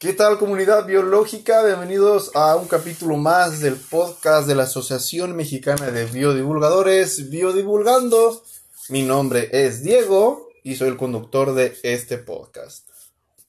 ¿Qué tal comunidad biológica? Bienvenidos a un capítulo más del podcast de la Asociación Mexicana de Biodivulgadores, Biodivulgando. Mi nombre es Diego y soy el conductor de este podcast.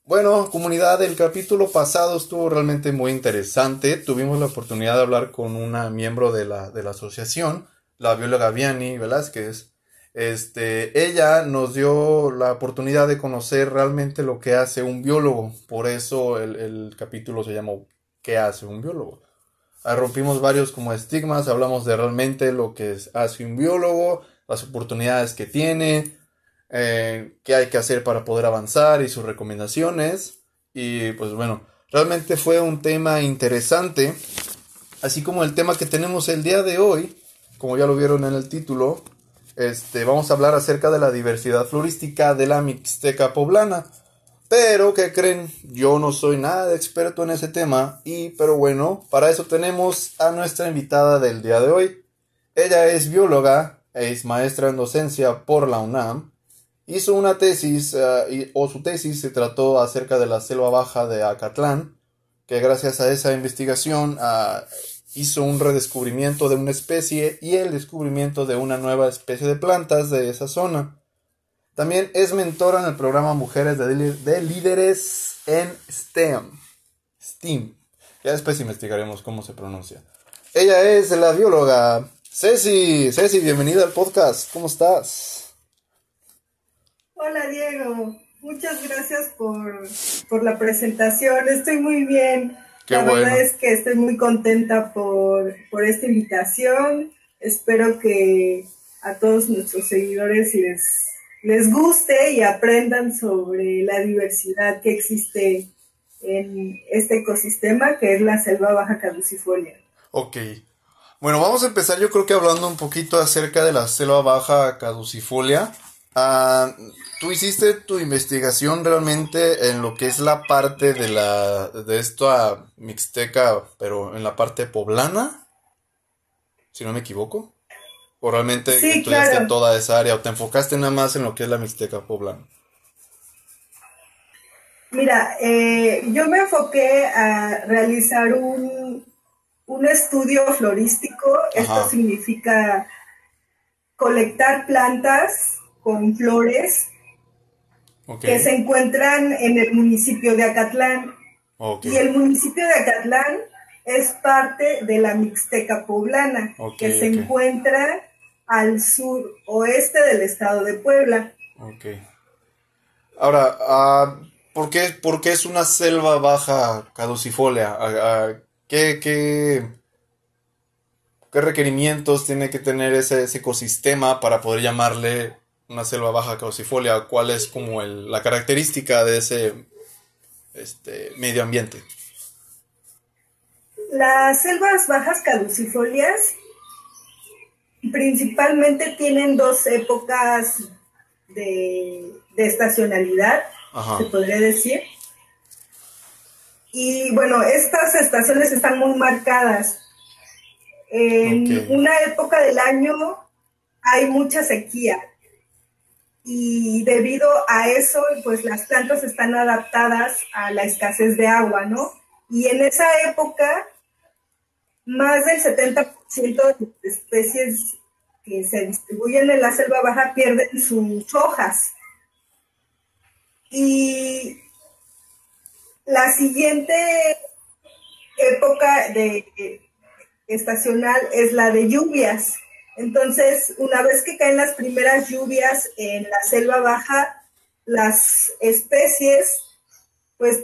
Bueno, comunidad, el capítulo pasado estuvo realmente muy interesante. Tuvimos la oportunidad de hablar con una miembro de la, de la asociación, la bióloga Vianney Velázquez, este, ella nos dio la oportunidad de conocer realmente lo que hace un biólogo. Por eso el, capítulo se llamó ¿Qué hace un biólogo? Ahí rompimos varios como estigmas, hablamos de realmente lo que hace un biólogo, las oportunidades que tiene, eh, qué hay que hacer para poder avanzar y sus recomendaciones. Y pues bueno, realmente fue un tema interesante, así como el tema que tenemos el día de hoy, como ya lo vieron en el título, este, vamos a hablar acerca de la diversidad florística de la Mixteca poblana. Pero, ¿qué creen? Yo no soy nada experto en ese tema. Y, pero bueno, para eso tenemos a nuestra invitada del día de hoy. Ella es bióloga, es maestra en docencia por la UNAM. Hizo una tesis, eh, o su tesis se trató acerca de la selva baja de Acatlán, que gracias a esa investigación hizo un redescubrimiento de una especie y el descubrimiento de una nueva especie de plantas de esa zona. También es mentora en el programa Mujeres de, Líderes en STEM. STEAM. Ya después investigaremos cómo se pronuncia. Ella es la bióloga Ceci. Ceci, bienvenida al podcast. ¿Cómo estás? Hola Diego. Muchas gracias por, por la presentación. Estoy muy bien la verdad es que estoy muy contenta por, esta invitación. Espero que a todos nuestros seguidores les, les guste y aprendan sobre la diversidad que existe en este ecosistema que es la selva baja caducifolia. Ok. Bueno, vamos a empezar yo creo que hablando un poquito acerca de la selva baja caducifolia. Ah, tú hiciste tu investigación realmente en lo que es la parte de la de esto a mixteca, pero en la parte poblana, si no me equivoco. ¿O realmente estudiaste toda esa área o te enfocaste nada más en lo que es la mixteca poblana? Mira, eh, yo me enfoqué a realizar un, un estudio florístico. Esto significa colectar plantas con flores que se encuentran en el municipio de Acatlán. Y el municipio de Acatlán es parte de la Mixteca poblana, que se encuentra al sur oeste del estado de Puebla. Ahora, uh, ¿por, qué, ¿por, qué, es una selva baja caducifolia? ¿qué, qué, qué, requerimientos tiene que tener ese, ese ecosistema para poder llamarle una selva baja caducifolia, ¿cuál es como la característica de ese este, medio ambiente? Las selvas bajas caducifolias principalmente tienen dos épocas de, estacionalidad, se podría decir. Y bueno, estas estaciones están muy marcadas. En una época del año hay mucha sequía y debido a eso, pues las plantas están adaptadas a la escasez de agua, ¿no? Y en esa época, más del 70% de especies que se distribuyen en la selva baja pierden sus hojas. Y la siguiente época de estacional es la de lluvias. Entonces, una vez que caen las primeras lluvias en la selva baja, las especies, pues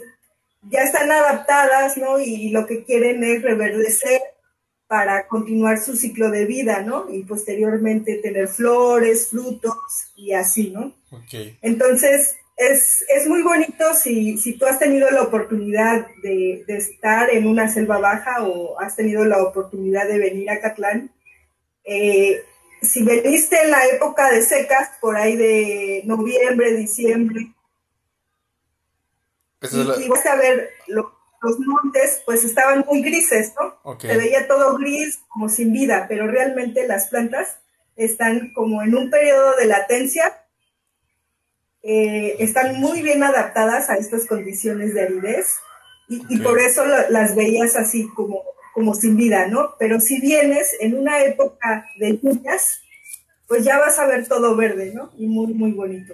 ya están adaptadas, ¿no? Y lo que quieren es reverdecer para continuar su ciclo de vida, ¿no? Y posteriormente tener flores, frutos y así, ¿no? Okay. Entonces, es, muy bonito si, si, tú has tenido la oportunidad de, de, estar en una selva baja o has tenido la oportunidad de venir a Catlán, eh, si veniste en la época de secas, por ahí de noviembre, diciembre, y, vas a ver los montes, pues estaban muy grises, ¿no? Se veía todo gris, como sin vida, pero realmente las plantas están como en un periodo de latencia, eh, están muy bien adaptadas a estas condiciones de aridez y, por eso las veías así como, como sin vida, ¿no? Pero si vienes en una época de lluvias, pues ya vas a ver todo verde, ¿no? Y muy, muy bonito.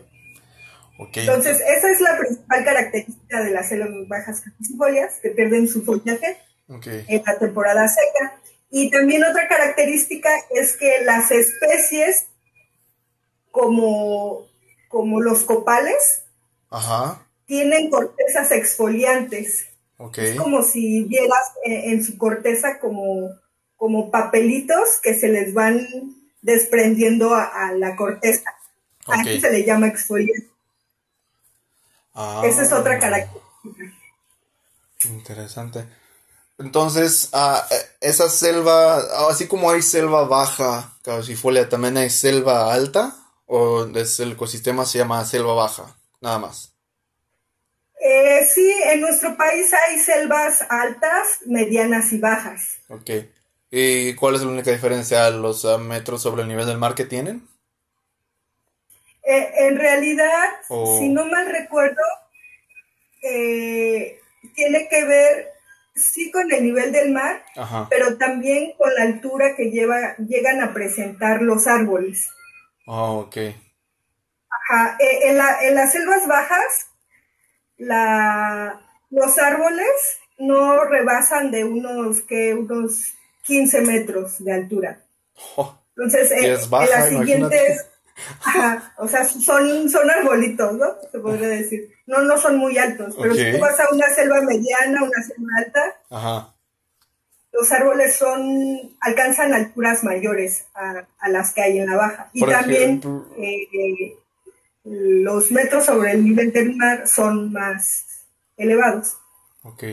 Entonces, esa es la principal característica de las selvas bajas caducifolias, que pierden su follaje en la temporada seca. Y también otra característica es que las especies como, como los copales tienen cortezas exfoliantes. Es como si vieras en, su corteza como, como papelitos que se les van desprendiendo a, la corteza. Aquí se le llama exfoliante. Esa es otra ah. característica. Interesante. Entonces, ah, eh, esa selva, así como hay selva baja, caducifolia, también hay selva alta, o es el ecosistema se llama selva baja, nada más. Eh, sí, en nuestro país hay selvas altas, medianas y bajas. Ok. ¿Y cuál es la única diferencia? ¿Los ah, metros sobre el nivel del mar que tienen? Eh, en realidad, si no mal recuerdo, eh, tiene que ver sí con el nivel del mar, pero también con la altura que lleva, llegan a presentar los árboles. Ah, ok. Ajá. Eh, en, en, las selvas bajas, la, los árboles no rebasan de unos, que unos 15 metros de altura. Oh, Entonces, en, las siguientes o sea, son, son arbolitos, ¿no? Se podría decir. No, no son muy altos, pero si tú vas a una selva mediana, una selva alta, los árboles son, alcanzan alturas mayores a, las que hay en la baja. Y también eh, los metros sobre el nivel del mar son más elevados. Ok.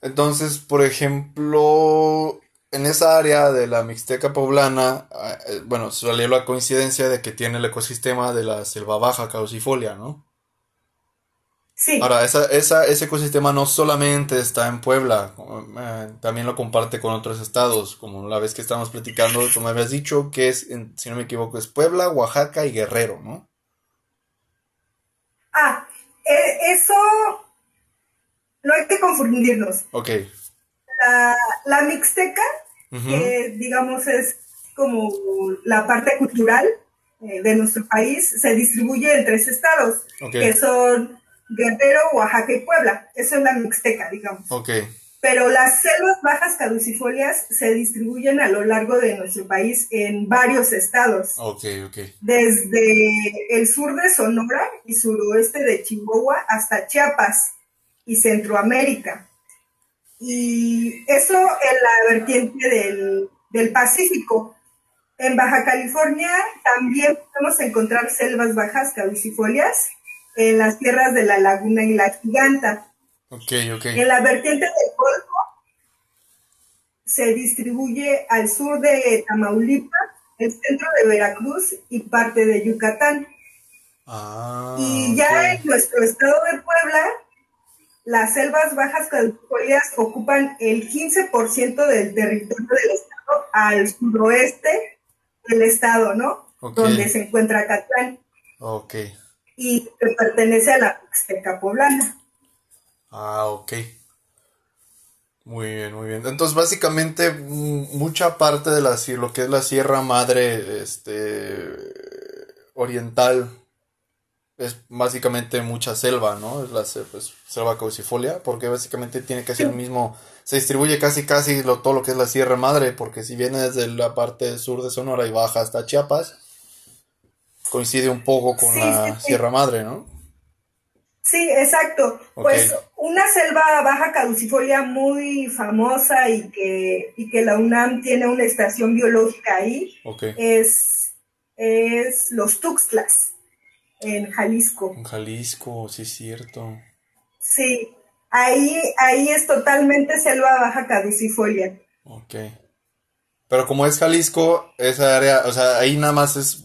Entonces, por ejemplo, en esa área de la Mixteca poblana, ah, eh, bueno, salió la coincidencia de que tiene el ecosistema de la selva baja caucifolia, ¿no? Sí. Ahora, esa, ese ecosistema no solamente está en Puebla, eh, también lo comparte con otros estados, como la vez que estábamos platicando, tú me habías dicho que es, si no me equivoco, es Puebla, Oaxaca y Guerrero, ¿no? Ah, eh, eso no hay que confundirnos. Ok la, Mixteca, que digamos es como la parte cultural eh, de nuestro país, se distribuye en tres estados, que son Guerrero, Oaxaca y Puebla. Eso es la Mixteca, digamos. Pero las selvas bajas caducifolias se distribuyen a lo largo de nuestro país en varios estados. Desde el sur de Sonora y suroeste de Chihuahua hasta Chiapas y Centroamérica. Y eso en la vertiente del, Pacífico. En Baja California también podemos encontrar selvas bajas caducifolias en las tierras de la Laguna y la Giganta. En la vertiente del Golfo se distribuye al sur de Tamaulipas, el centro de Veracruz y parte de Yucatán. Ah, y ya en nuestro estado de Puebla las selvas bajas caducifolias ocupan el 15% del territorio del estado al suroeste del estado, ¿no? Donde se encuentra Catlán. Ok. Y que pertenece a la Mixteca poblana. Ah, ok. Muy bien, muy bien. Entonces, básicamente, mucha parte de la, lo que es la Sierra Madre este, oriental es básicamente mucha selva, ¿no? Es la pues, selva caucifolia, porque básicamente tiene casi el mismo, se distribuye casi casi lo, todo lo que es la Sierra Madre, porque si viene desde la parte sur de Sonora y baja hasta Chiapas, coincide un poco con la Sierra Madre, ¿no? Sí, exacto. Pues una selva baja caducifolia muy famosa y que, y que la UNAM tiene una estación biológica ahí es, es los Tuxtlas en Jalisco. En Jalisco, sí es cierto. Sí, ahí, ahí es totalmente selva baja caducifolia. Ok. Pero como es Jalisco, esa área, o sea, ahí nada más es,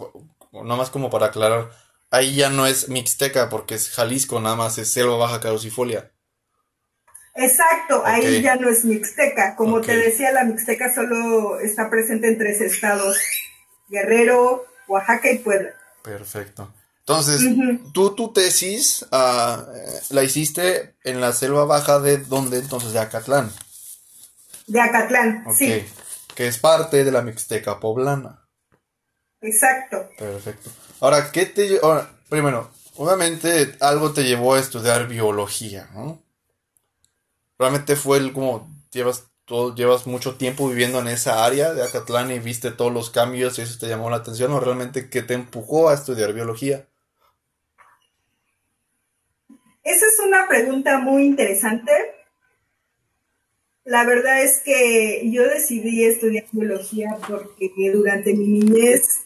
nada más como para aclarar, ahí ya no es mixteca porque es Jalisco, nada más es selva baja caducifolia. Exacto, ahí ya no es mixteca. Como te decía, la mixteca solo está presente en tres estados, Guerrero, Oaxaca y Puebla. Perfecto. Entonces, tú tu tesis ah, la hiciste en la selva baja de dónde entonces, de Acatlán. De Acatlán, sí. Que es parte de la Mixteca poblana. Exacto. Perfecto. Ahora, ¿qué te... Ahora, primero, obviamente algo te llevó a estudiar biología, ¿no? Realmente fue el como llevas todo, llevas mucho tiempo viviendo en esa área de Acatlán y viste todos los cambios y eso te llamó la atención o realmente qué te empujó a estudiar biología. Esa es una pregunta muy interesante. La verdad es que yo decidí estudiar biología porque durante mi niñez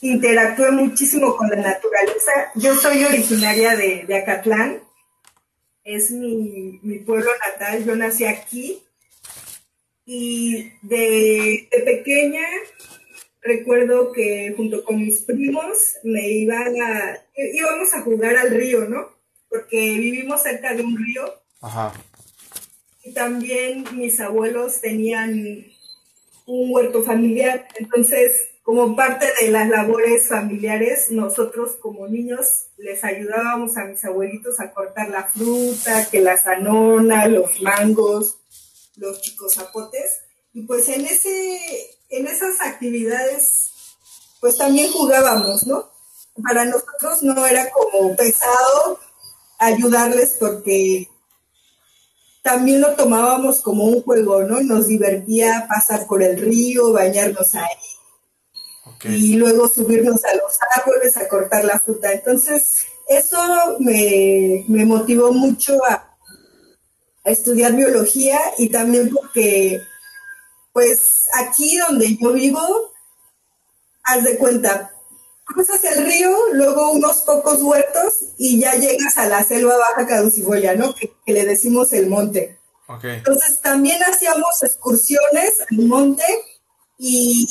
interactué muchísimo con la naturaleza. Yo soy originaria de, Acatlán, es mi, pueblo natal, yo nací aquí y de, de pequeña recuerdo que junto con mis primos me iban a, íbamos a jugar al río, ¿no? Porque vivimos cerca de un río. Ajá. Y también mis abuelos tenían un huerto familiar. Entonces, como parte de las labores familiares, nosotros como niños les ayudábamos a mis abuelitos a cortar la fruta, que la zanona, los mangos, los chicos zapotes. Y pues en ese, en esas actividades, pues también jugábamos, ¿no? Para nosotros no era como pesado ayudarles porque también lo tomábamos como un juego, ¿no? Nos divertía pasar por el río, bañarnos ahí. Y luego subirnos a los árboles a cortar la fruta. Entonces, eso me, me motivó mucho a, a estudiar biología y también porque pues aquí donde yo vivo, haz de cuenta, cruzas el río, luego unos pocos huertos y ya llegas a la selva baja caducifolia, ¿no? Que, le decimos el monte. Entonces también hacíamos excursiones al monte y,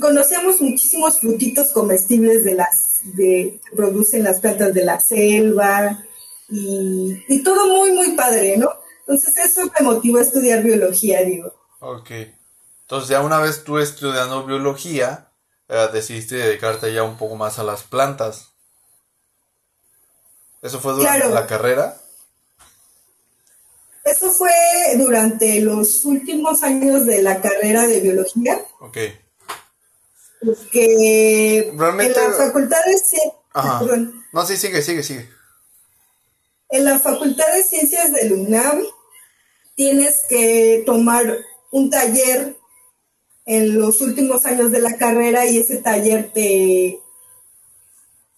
conocíamos muchísimos frutitos comestibles de las de, que producen las plantas de la selva y, y todo muy, muy padre, ¿no? Entonces eso me motivó a estudiar biología, digo. Ok. Entonces ya una vez tú estudiando biología, eh, decidiste dedicarte ya un poco más a las plantas. ¿Eso fue durante la carrera? Eso fue durante los últimos años de la carrera de biología. Ok. Porque Realmente... en la facultad de ciencias... No, sí, sigue, sigue, sigue. En la facultad de ciencias del UNAM tienes que tomar un taller en los últimos años de la carrera y ese taller te,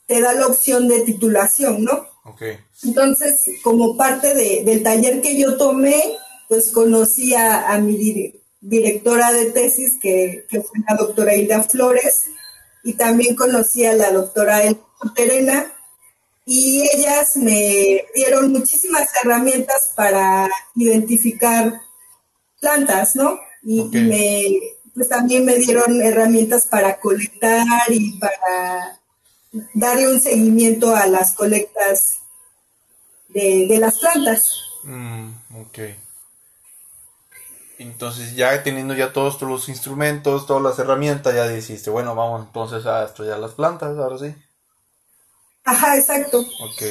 te da la opción de titulación, ¿no? Okay. Entonces, como parte del taller que yo tomé, pues conocí a, mi directora de tesis, que, fue la doctora Hilda Flores, y también conocí a la doctora Elena Terena, y ellas me dieron muchísimas herramientas para identificar plantas, ¿no? Y, me, pues también me dieron herramientas para colectar y para darle un seguimiento a las colectas de, las plantas. Mm, ok. Entonces ya teniendo ya todos los instrumentos, todas las herramientas, ya dijiste, bueno, vamos entonces a estudiar las plantas, ahora sí. Ajá, exacto. Ok.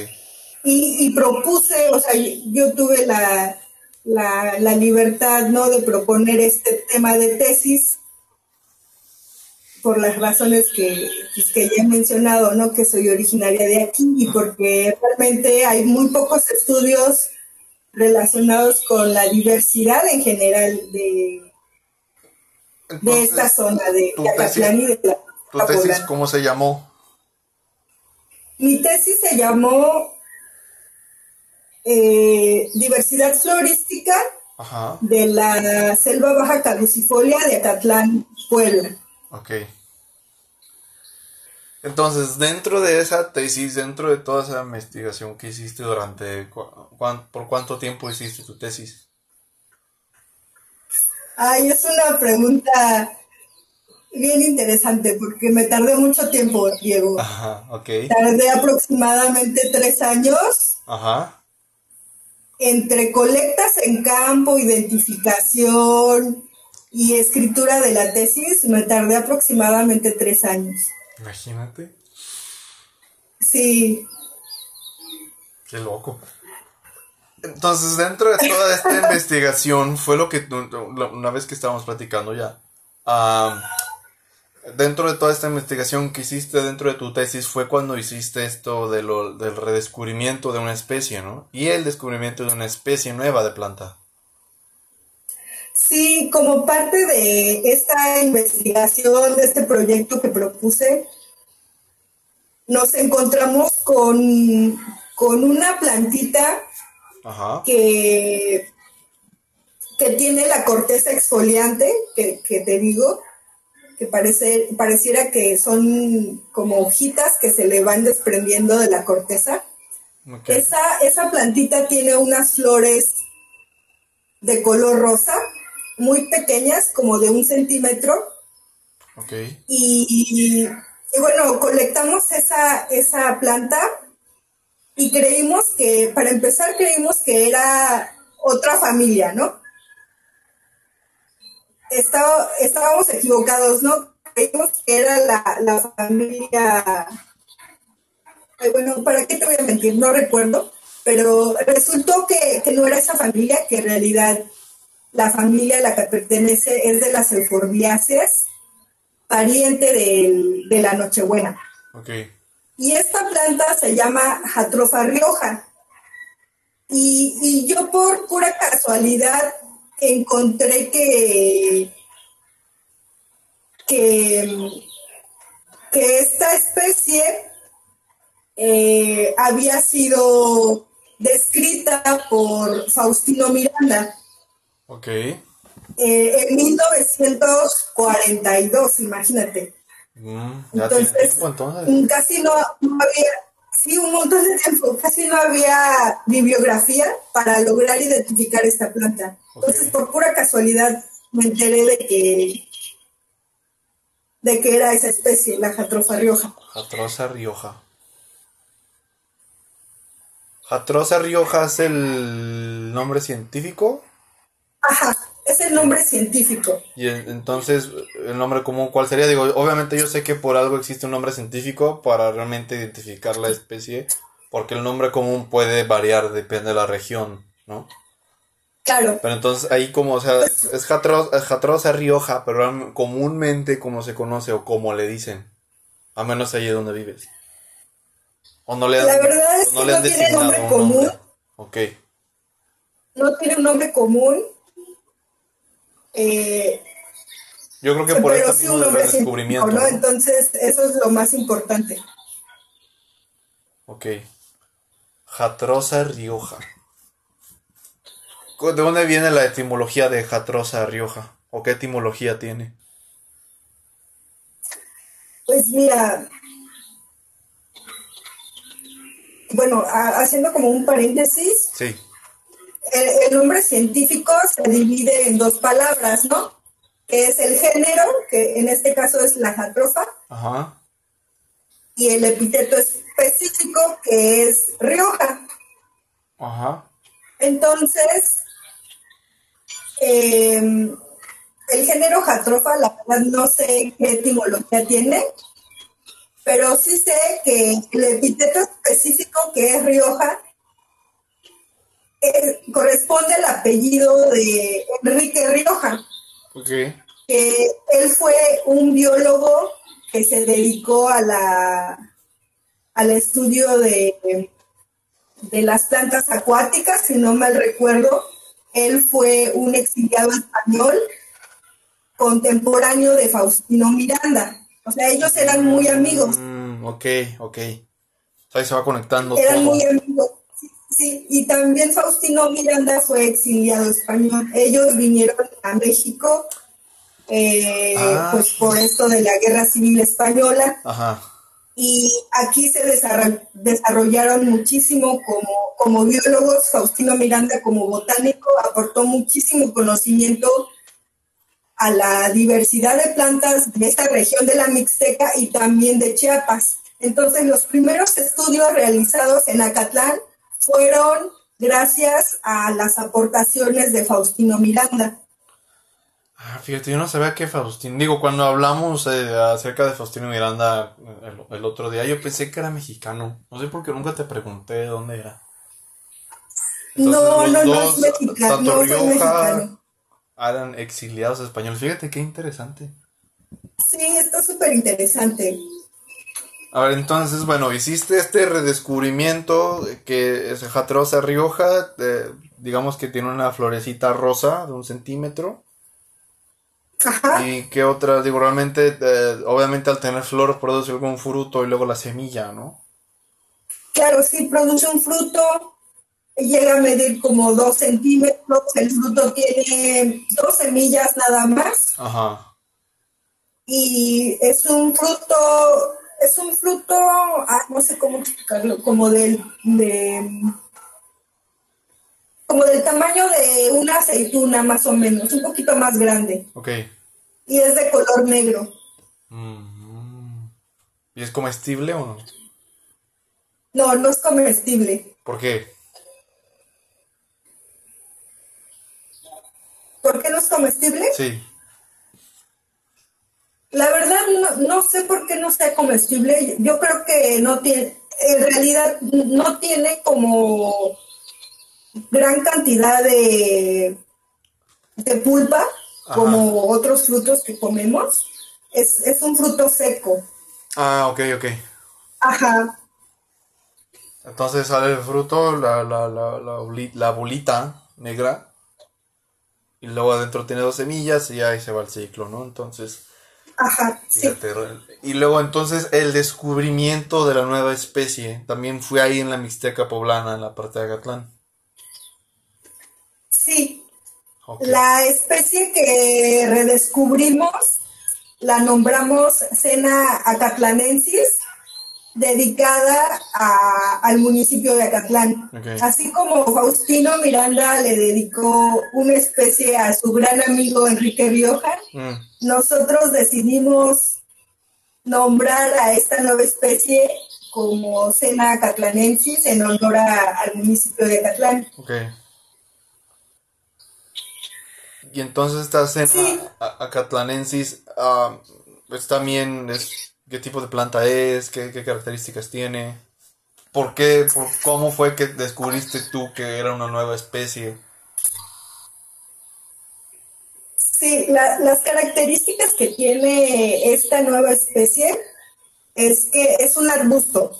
Y, y propuse, o sea, yo tuve la, la, libertad ¿no? de proponer este tema de tesis por las razones que, pues, que ya he mencionado, ¿no? que soy originaria de aquí y porque realmente hay muy pocos estudios relacionados con la diversidad en general de, de esta zona de Acatlán y de la ¿Tu tesis cómo se llamó? Mi tesis se llamó eh, diversidad florística de la selva baja caducifolia de Acatlán, Puebla. Ok. Entonces, dentro de esa tesis, dentro de toda esa investigación que hiciste durante, ¿por cuánto tiempo hiciste tu tesis? Ay, es una pregunta bien interesante porque me tardé mucho tiempo, Diego. Ajá, ok. Tardé aproximadamente tres años. Ajá entre colectas en campo, identificación y escritura de la tesis, me tardé aproximadamente tres años. Imagínate. Sí. Qué loco. Entonces, dentro de toda esta investigación, fue lo que una vez que estábamos platicando ya, dentro de toda esta investigación que hiciste dentro de tu tesis fue cuando hiciste esto de lo, del redescubrimiento de una especie, ¿no? Y el descubrimiento de una especie nueva de planta. Sí, como parte de esta investigación, de este proyecto que propuse, nos encontramos con, con una plantita Que, que tiene la corteza exfoliante, que, te digo, que parece, pareciera que son como hojitas que se le van desprendiendo de la corteza. Esa, esa plantita tiene unas flores de color rosa muy pequeñas, como de un centímetro. Y, bueno, colectamos esa, esa planta y creímos que, para empezar, creímos que era otra familia, ¿no? estábamos equivocados, ¿no? Creímos que era la, familia... bueno, ¿para qué te voy a mentir? No recuerdo, pero resultó que, que no era esa familia, que en realidad la familia a la que pertenece es de las euforbiáceas, pariente de la Nochebuena. Y esta planta se llama Jatrofa rioja. Y, yo por pura casualidad encontré que, que, esta especie eh, había sido descrita por Faustino Miranda. Ok. Eh, en 1942, imagínate. Mm, entonces, casi no, había, sí, un montón de tiempo, casi no había bibliografía para lograr identificar esta planta. Entonces, por pura casualidad, me enteré de que de que era esa especie, la Jatrofa rioja. Jatrosa rioja. Jatrosa rioja es el nombre científico Ajá, es el nombre científico. Y entonces, el nombre común, ¿cuál sería? Digo, obviamente yo sé que por algo existe un nombre científico para realmente identificar la especie, porque el nombre común puede variar, depende de la región, ¿no? Claro. Pero entonces ahí como, o sea, es, es Jatrosa Rioja, pero comúnmente como se conoce o como le dicen, a menos allí donde vives. O no le han, la verdad es que no, tiene nombre común. Ok. No tiene un nombre común, eh, Yo creo que por eso sí un descubrimiento. ¿no? Entonces, eso es lo más importante. Ok. Jatrosa Rioja. ¿De dónde viene la etimología de Jatrosa Rioja? ¿O qué etimología tiene? Pues mira, bueno, haciendo como un paréntesis, sí el, nombre científico se divide en dos palabras, ¿no? Que es el género, que en este caso es la jatrofa, Ajá. y el epíteto específico, que es Rioja. Ajá. Entonces, em, el género jatrofa, la verdad no sé qué etimología tiene, pero sí sé que el epíteto específico, que es Rioja, eh, corresponde al apellido de Enrique Rioja. Okay. él fue un biólogo que se dedicó a la al estudio de, de las plantas acuáticas, si no mal recuerdo. Él fue un exiliado español contemporáneo de Faustino Miranda. O sea, ellos eran muy amigos. Mm, ok, ok. Ahí se va conectando. Eran muy amigos. Sí, y también Faustino Miranda fue exiliado español. Ellos vinieron a México, eh, ah, pues por esto de la Guerra Civil Española. Ajá. Y aquí se desarrollaron muchísimo como, como biólogos. Faustino Miranda como botánico aportó muchísimo conocimiento a la diversidad de plantas de esta región de la Mixteca y también de Chiapas. Entonces, los primeros estudios realizados en Acatlán fueron gracias a las aportaciones de Faustino Miranda. Ah, fíjate, yo no sabía que Faustino. Digo, cuando hablamos eh, acerca de Faustino Miranda el, el, otro día, yo pensé que era mexicano. No sé por qué nunca te pregunté de dónde era. no, no, no es mexicano. No es mexicano. eran exiliados españoles. Fíjate qué interesante. Sí, está súper interesante. A ver, entonces, bueno, hiciste este redescubrimiento que es Jatrosa Rioja, eh, digamos que tiene una florecita rosa de un centímetro. Ajá. ¿Y qué otras? Digo, realmente, eh, obviamente al tener flor produce algún fruto y luego la semilla, ¿no? Claro, sí, produce un fruto, llega a medir como dos centímetros, el fruto tiene dos semillas nada más. Ajá. Y es un fruto, es un fruto, ah, no sé cómo explicarlo, como del, de, como del tamaño de una aceituna más o menos, un poquito más grande. Ok. Y es de color negro. Mm. ¿Y es comestible o no? No, no es comestible. ¿Por qué? ¿Por qué no es comestible? Sí. La verdad no, no sé por qué no sea comestible. Yo creo que no tiene, en realidad no tiene como gran cantidad de, de pulpa como otros frutos que comemos. Es, es un fruto seco. Ah, ok, ok. Ajá. Entonces sale el fruto, la, la, la, la, boli- la bolita negra, y luego adentro tiene dos semillas y ahí se va el ciclo, ¿no? Entonces, Ajá, sí. y luego entonces el descubrimiento de la nueva especie también fue ahí en la Mixteca poblana, en la parte de Agatlán. Sí. La especie que redescubrimos la nombramos Cena acatlanensis, dedicada a- al municipio de Acatlán. Así como Faustino Miranda le dedicó una especie a su gran amigo Enrique Rioja, Mm, nosotros decidimos nombrar a esta nueva especie como Cena acatlanensis en honor a- al municipio de Acatlán. ok. Y entonces esta cena Sí. acatlanensis, ah, pues también es, ¿qué tipo de planta es? ¿Qué, qué características tiene? ¿Por qué? ¿Por ¿Cómo fue que descubriste tú que era una nueva especie? Sí, la- las características que tiene esta nueva especie es que es un arbusto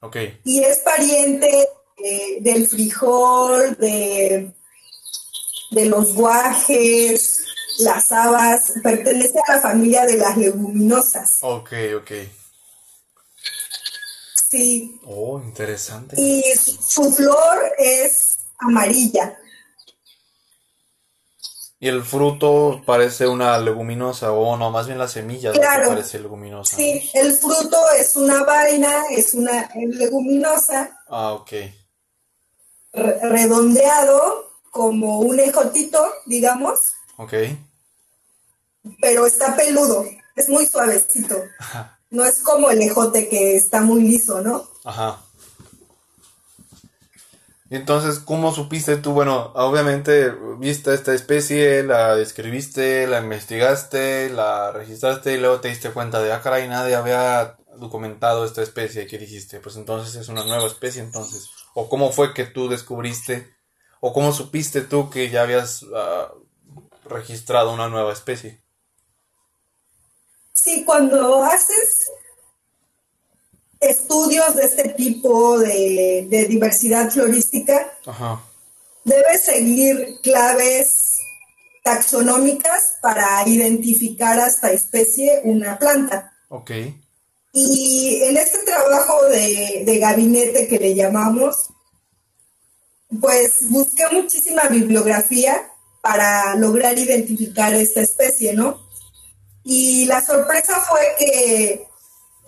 Ok, y es pariente eh, del frijol, de, de los guajes, las habas, pertenece a la familia de las leguminosas. ok, ok. Sí, Oh, interesante. y su su flor es amarilla. Y el fruto parece una leguminosa, o no, más bien la semilla es lo que Claro. parece leguminosa. Sí, el fruto es una vaina, es una leguminosa. Ah, ok. re- redondeado como un ejotito, digamos, Ok. pero está peludo, es muy suavecito. No es como el ejote que está muy liso, ¿no? Ajá. Entonces, ¿cómo supiste tú? Bueno, obviamente viste esta especie, la describiste, la investigaste, la registraste y luego te diste cuenta de, ah, caray, nadie había documentado esta especie. ¿Qué dijiste? Pues entonces es una nueva especie, entonces. ¿O cómo fue que tú descubriste? ¿O cómo supiste tú que ya habías ah, registrado una nueva especie? Sí, cuando haces estudios de este tipo de, de diversidad florística, Ajá. debes seguir claves taxonómicas para identificar a esta especie una planta. Ok. Y en este trabajo de, de gabinete que le llamamos, pues busqué muchísima bibliografía para lograr identificar esta especie, ¿no? Y la sorpresa fue que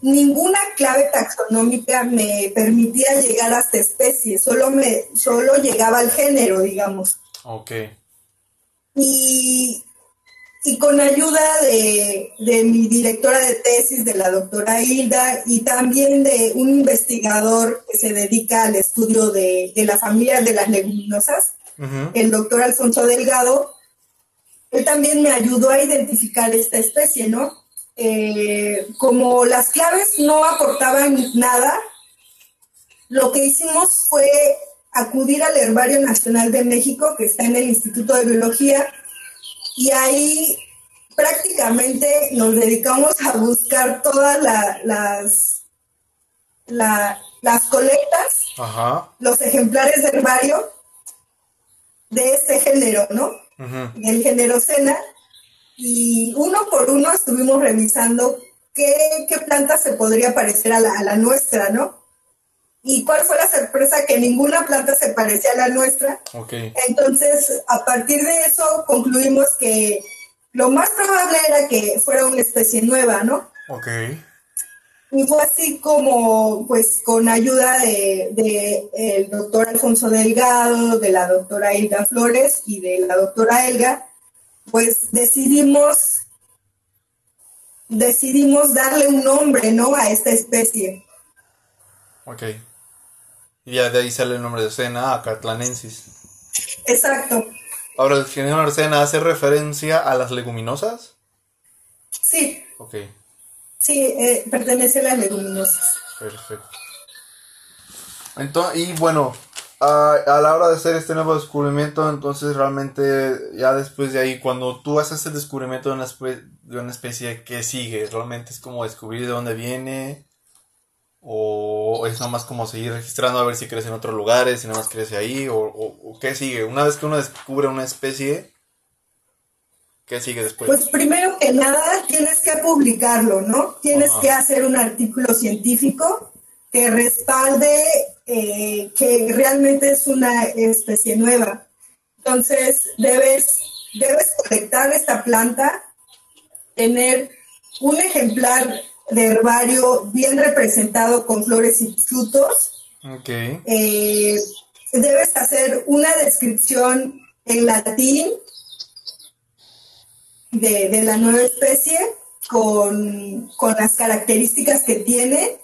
ninguna clave taxonómica me permitía llegar a esta especie, solo, me, solo llegaba al género, digamos. Ok. Y, y con ayuda de, de mi directora de tesis, de la doctora Hilda, y también de un investigador que se dedica al estudio de, de la familia de las leguminosas, el doctor Alfonso Delgado, él también me ayudó a identificar esta especie, ¿no? Eh, como las claves no aportaban nada, lo que hicimos fue acudir al Herbario Nacional de México, que está en el Instituto de Biología, y ahí prácticamente nos dedicamos a buscar todas las, las colectas, los ejemplares de herbario de este género, ¿no? El género Sena. Y uno por uno estuvimos revisando qué, planta se podría parecer a la, a la nuestra, ¿no? ¿Y cuál fue la sorpresa? Que ninguna planta se parecía a la nuestra. Entonces, a partir de eso, concluimos que lo más probable era que fuera una especie nueva, ¿no? Ok. Y fue así como, pues, con ayuda de, el doctor Alfonso Delgado, de la doctora Hilda Flores y de la doctora Elga, pues decidimos, decidimos darle un nombre, ¿no? A esta especie. Ok. Y ya de ahí sale el nombre de Sena, Acatlanensis. Exacto. Ahora, ¿el género Sena hace referencia a las leguminosas? Sí. Ok. Sí, eh, pertenece a las leguminosas. Perfecto. Entonces, y bueno, a, la hora de hacer este nuevo descubrimiento, entonces realmente ya después de ahí, cuando tú haces el descubrimiento de una, de una especie, ¿qué sigue? Realmente es como descubrir de dónde viene, ¿O es nomás como seguir registrando a ver si crece en otros lugares, si nada más crece ahí? O, qué sigue? Una vez que uno descubre una especie, ¿qué sigue después? Pues primero que nada tienes que publicarlo, ¿no? Tienes que hacer un artículo científico que respalde eh, que realmente es una especie nueva. Entonces debes, debes colectar esta planta, tener un ejemplar de herbario bien representado con flores y frutos. Okay. Eh, debes hacer una descripción en latín de, la nueva especie con, las características que tiene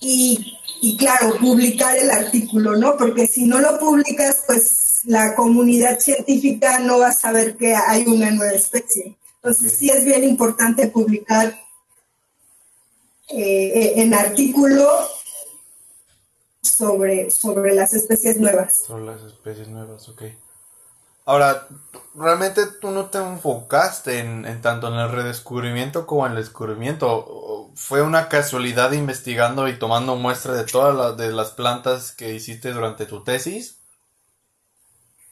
y, y, claro, publicar el artículo, ¿no? Porque si no lo publicas, pues la comunidad científica no va a saber que hay una nueva especie. Entonces sí es bien importante publicar eh, en artículo sobre, sobre las especies nuevas. Sobre las especies nuevas, ok. Ahora, realmente tú no te enfocaste en, tanto en el redescubrimiento como en el descubrimiento. ¿Fue una casualidad investigando y tomando muestra de todas las, de las plantas que hiciste durante tu tesis?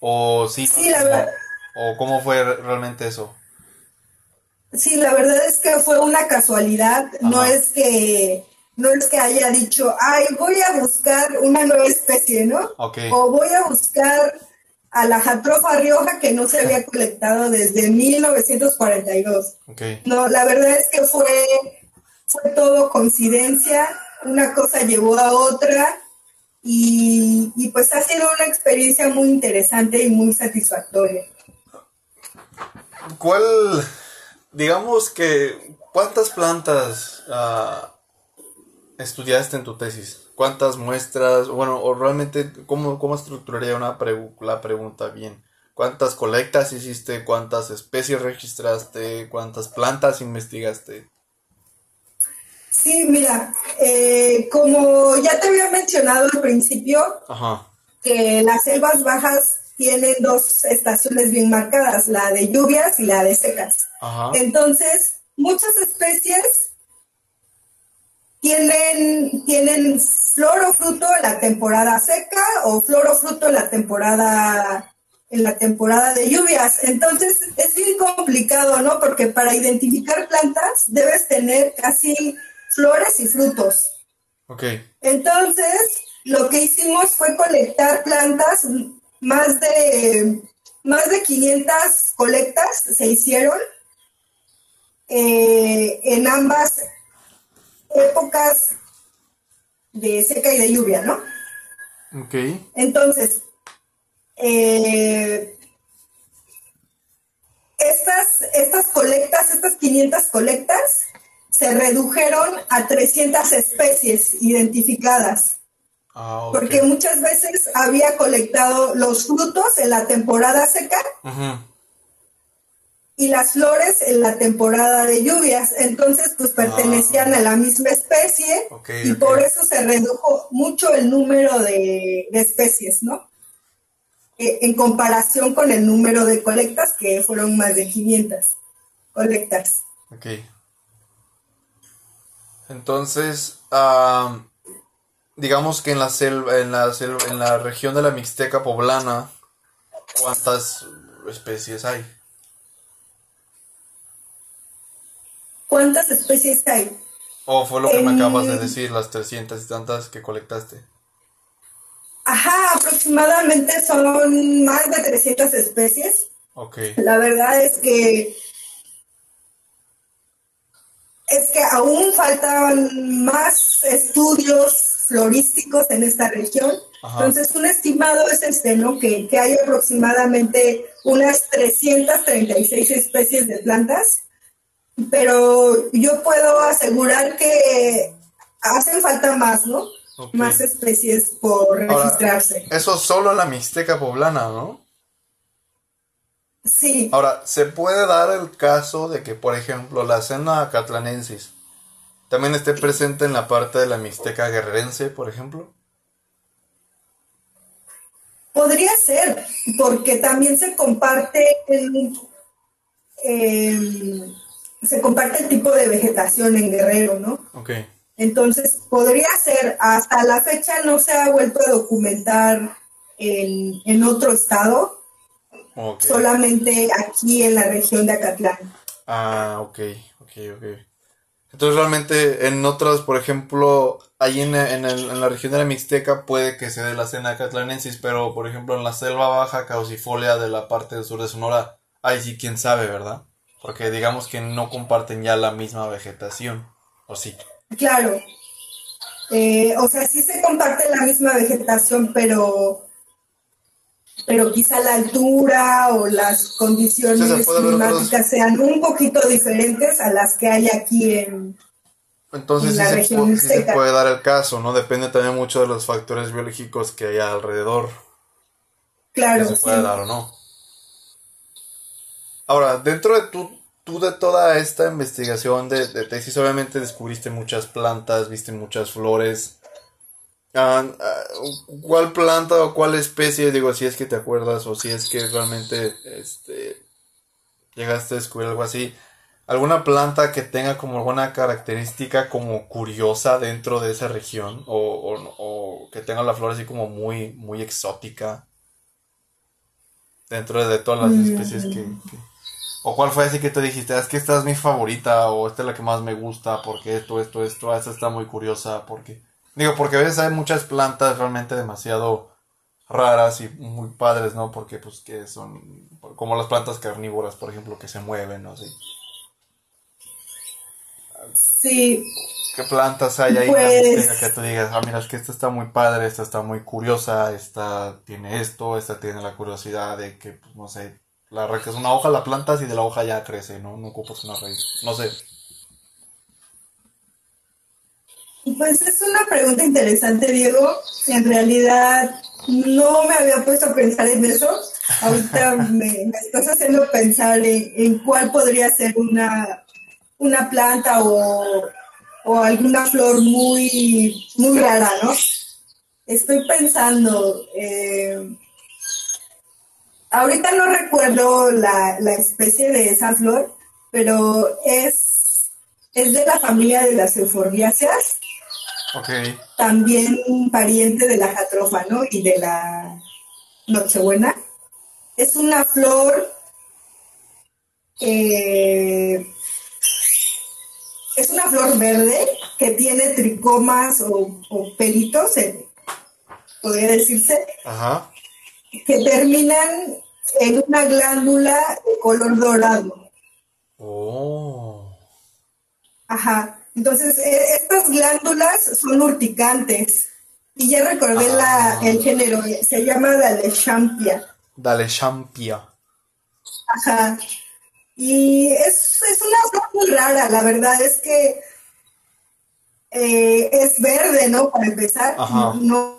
¿O sí? Sí, la verdad. ¿O cómo fue realmente eso? Sí, la verdad es que fue una casualidad, no es que no es que haya dicho, ay, voy a buscar una nueva especie, ¿no? O voy a buscar a la jatrofa rioja que no se había colectado desde 1942. No, la verdad es que fue, fue todo coincidencia, una cosa llevó a otra y, pues ha sido una experiencia muy interesante y muy satisfactoria. ¿Cuál digamos que, ¿cuántas plantas uh, estudiaste en tu tesis? ¿Cuántas muestras? Bueno, o realmente, ¿cómo, cómo estructuraría una la pregunta bien? ¿Cuántas colectas hiciste? ¿Cuántas especies registraste? ¿Cuántas plantas investigaste? Sí, mira, eh, como ya te había mencionado al principio, que las selvas bajas tienen dos estaciones bien marcadas, la de lluvias y la de secas. Entonces, muchas especies tienen, tienen flor o fruto en la temporada seca o flor o fruto en la temporada en la temporada de lluvias. Entonces es bien complicado, ¿no? Porque para identificar plantas debes tener casi flores y frutos. Ok. Entonces, lo que hicimos fue colectar plantas más de, más de 500 colectas se hicieron eh, en ambas épocas de seca y de lluvia, ¿no? Ok. Entonces, eh, estas, estas colectas, estas 500 colectas, se redujeron a 300 especies identificadas. Ah, Porque muchas veces había colectado los frutos en la temporada seca y las flores en la temporada de lluvias. Entonces, pues pertenecían a la misma especie y por eso se redujo mucho el número de, especies, ¿no? Eh, en comparación con el número de colectas, que fueron más de 500 colectas. Ok. Entonces, digamos que en la selva, en la en la región de la Mixteca poblana, ¿cuántas especies hay? ¿Cuántas especies hay? ¿O fue lo que me acabas de decir, las 300 y tantas que colectaste? Ajá, aproximadamente son más de 300 especies. Ok. La verdad es que es que aún faltan más estudios florísticos en esta región. Entonces, un estimado es este, ¿no? Que, que hay aproximadamente unas 336 especies de plantas pero yo puedo asegurar que hacen falta más, ¿no? Más especies por registrarse. eso solo en la Mixteca poblana, ¿no? Sí. Ahora, ¿se puede dar el caso de que, por ejemplo, la cena catlanensis también esté presente en la parte de la Mixteca guerrerense, por ejemplo? Podría ser, porque también se comparte en, se comparte el tipo de vegetación en Guerrero, ¿no? Ok. Entonces, podría ser, hasta la fecha no se ha vuelto a documentar en, otro estado, solamente aquí en la región de Acatlán. Ah, ok, ok, ok. Entonces realmente en otras, por ejemplo, ahí en, en, la región de la Mixteca puede que se dé la cena catlanensis, pero por ejemplo en la selva baja caucifolia de la parte del sur de Sonora, ahí sí quién sabe, ¿verdad? Porque digamos que no comparten ya la misma vegetación, ¿o sí? Claro. Eh, o sea, sí se comparte la misma vegetación, pero, pero quizá la altura o las condiciones climáticas sean un poquito diferentes a las que hay aquí en, entonces la sí, se, puede dar el caso, ¿no? Depende también mucho de los factores biológicos que hay alrededor. Claro. se puede dar o no. Ahora, dentro de tu, tú de toda esta investigación de, tesis, obviamente descubriste muchas plantas, viste muchas flores. Ah, ah, ¿Cuál planta o cuál especie, digo, si es que te acuerdas o si es que realmente este, llegaste a descubrir algo así? ¿Alguna planta que tenga como alguna característica como curiosa dentro de esa región? ¿O, que tenga la flor así como muy, muy exótica? Dentro de todas las mm. especies que ¿O cuál fue así que te dijiste, es que esta es mi favorita o esta es la que más me gusta porque esto, esto, esto, esta está muy curiosa porque... Digo, porque a veces hay muchas plantas realmente demasiado raras y muy padres, ¿no? Porque pues que son como las plantas carnívoras, por ejemplo, que se mueven, ¿no? Sí. Sí. ¿Qué plantas hay ahí pues... que tú digas, ah, mira, es que esta está muy padre, esta está muy curiosa, esta tiene esto, esta tiene la curiosidad de que, pues, no sé, la arrancas una hoja, la plantas y de la hoja ya crece, ¿no? No ocupas una raíz. No sé. Pues es una pregunta interesante, Diego. En realidad no me había puesto a pensar en eso. Ahorita me, estás haciendo pensar en, cuál podría ser una, una planta o, o, alguna flor muy, muy rara, ¿no? Estoy pensando, eh, ahorita no recuerdo la, especie de esa flor, pero es, es de la familia de las euforbiáceas. Okay. También un pariente de la jatrofa, ¿no? Y de la nochebuena. Es una flor es una flor verde que tiene tricomas o, pelitos, eh, podría decirse, Ajá que terminan en una glándula de color dorado. Oh. Ajá. Entonces, e, estas glándulas son urticantes. Y ya recordé la, ah. el género, se llama Dalechampia. Dalechampia. Ajá. Y es, es una flor muy rara, la verdad es que eh, es verde, ¿no? Para empezar, Ajá. no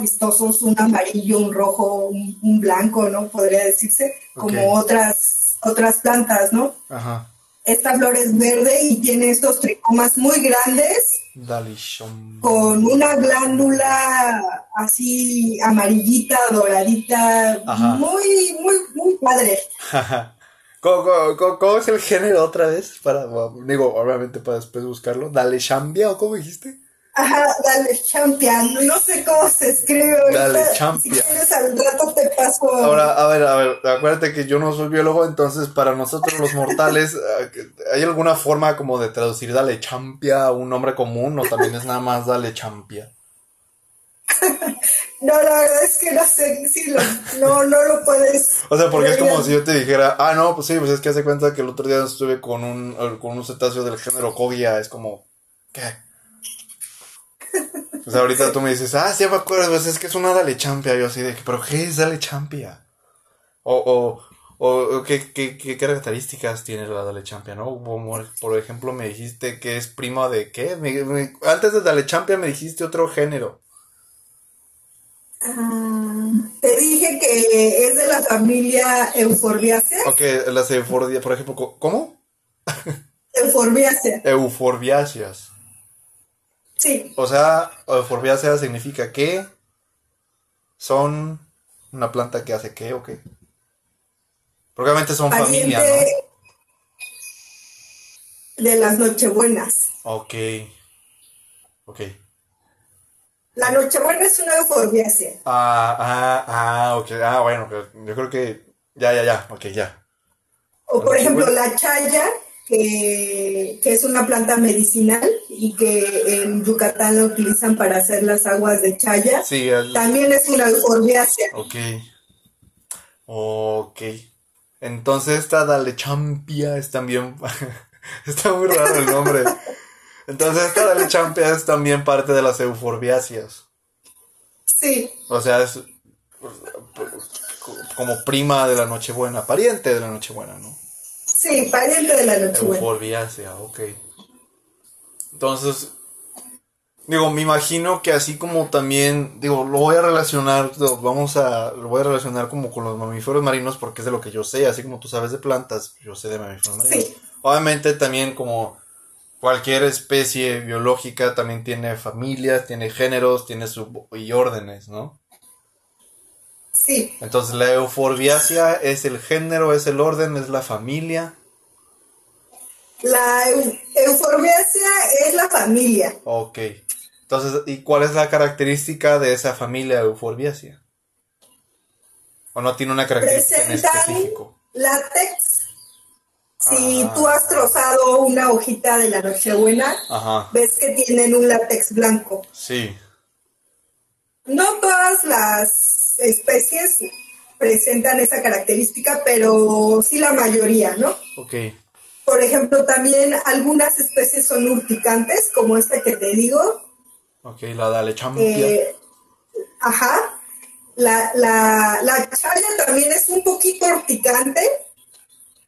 vistosos, un amarillo, un rojo, un, blanco, ¿no? Podría decirse, como otras otras plantas, ¿no? Ajá. Esta flor es verde y tiene estos tricomas muy grandes con una glándula así amarillita, doradita, Ajá. muy, muy, muy padre. ¿Cómo, cómo- cómo- cómo es el género otra vez? Para, digo, obviamente para después buscarlo. Dale Shambia o cómo dijiste? Ajá, dale champion, no sé cómo se escribe ahorita. Dale, Si champion. quieres al rato te paso. Ahora, a ver, a ver, acuérdate que yo no soy biólogo, entonces para nosotros los mortales, eh, ¿hay alguna forma como de traducir Dale Champia a un nombre común o también es nada más Dale Champia? No, la verdad es que no sé si lo, no, no lo puedes. O sea, porque es como si yo te dijera, ah, no, pues sí, pues es que hace cuenta que el otro día estuve con un, con un cetáceo del género Kogia, es como, ¿qué? Pues ahorita tú me dices, ah, sí me acuerdo, pues es que es una Dale Champia, yo así de, ¿pero qué es Dale Champia? O, o, o, ¿qué, qué, qué características tiene la Dale Champia, no? Por ejemplo, me dijiste que es prima de, ¿qué? Me- me- antes de Dale Champia me dijiste otro género. Ah, te dije que es de la familia Euphorbiaceae. Ok, las eufordia, por ejemplo, ¿cómo? Euphorbiaceae. Euforbiáceas. Sí, O sea, euforbiácea significa que son una planta que hace qué o qué. Porque obviamente son familia, pariente de las Nochebuenas. ¿no? Ok. Ok. La Nochebuena es una Euphorbiaceae. Ah, ah, ah, ok. Ah, bueno, yo creo que. Ya, ya, ya. Ok, ya. O por ejemplo la chaya, que, que es una planta medicinal y que en Yucatán la utilizan para hacer las aguas de chaya. Sí, el- También es una Euphorbiaceae. Ok. Ok. Entonces esta Dale Champia es también. Está muy raro el nombre. Entonces esta Dale Champia es también parte de las euforbiáceas. Sí, O sea, es pues, como prima de la Nochebuena, pariente de la Nochebuena, ¿no? Sí, pariente de la Nochebuena. Euforbiácea, ok. Entonces, digo, me imagino que así como también, digo, lo voy a relacionar, lo vamos a, lo voy a relacionar como con los mamíferos marinos porque es de lo que yo sé, así como tú sabes de plantas, yo sé de mamíferos marinos. Sí. Obviamente también como cualquier especie biológica también tiene familias, tiene géneros, tiene sub y órdenes, ¿no? Sí, Entonces la euforbiácea es el género, es el orden, es la familia. la eu- Euphorbiaceae es la familia. Ok. Entonces, ¿y cuál es la característica de esa familia euforbiácea? ¿O no tiene una característica en Presentan específico? látex. Si Ah. tú has trozado una hojita de la Nochebuena, Ajá. ves que tienen un látex blanco. Sí. No todas las especies presentan esa característica, pero sí la mayoría, ¿no? Ok. Por ejemplo, también algunas especies son urticantes, como esta que te digo. Ok, la dale champia. Eh, ajá. La, la, la chaya también es un poquito urticante.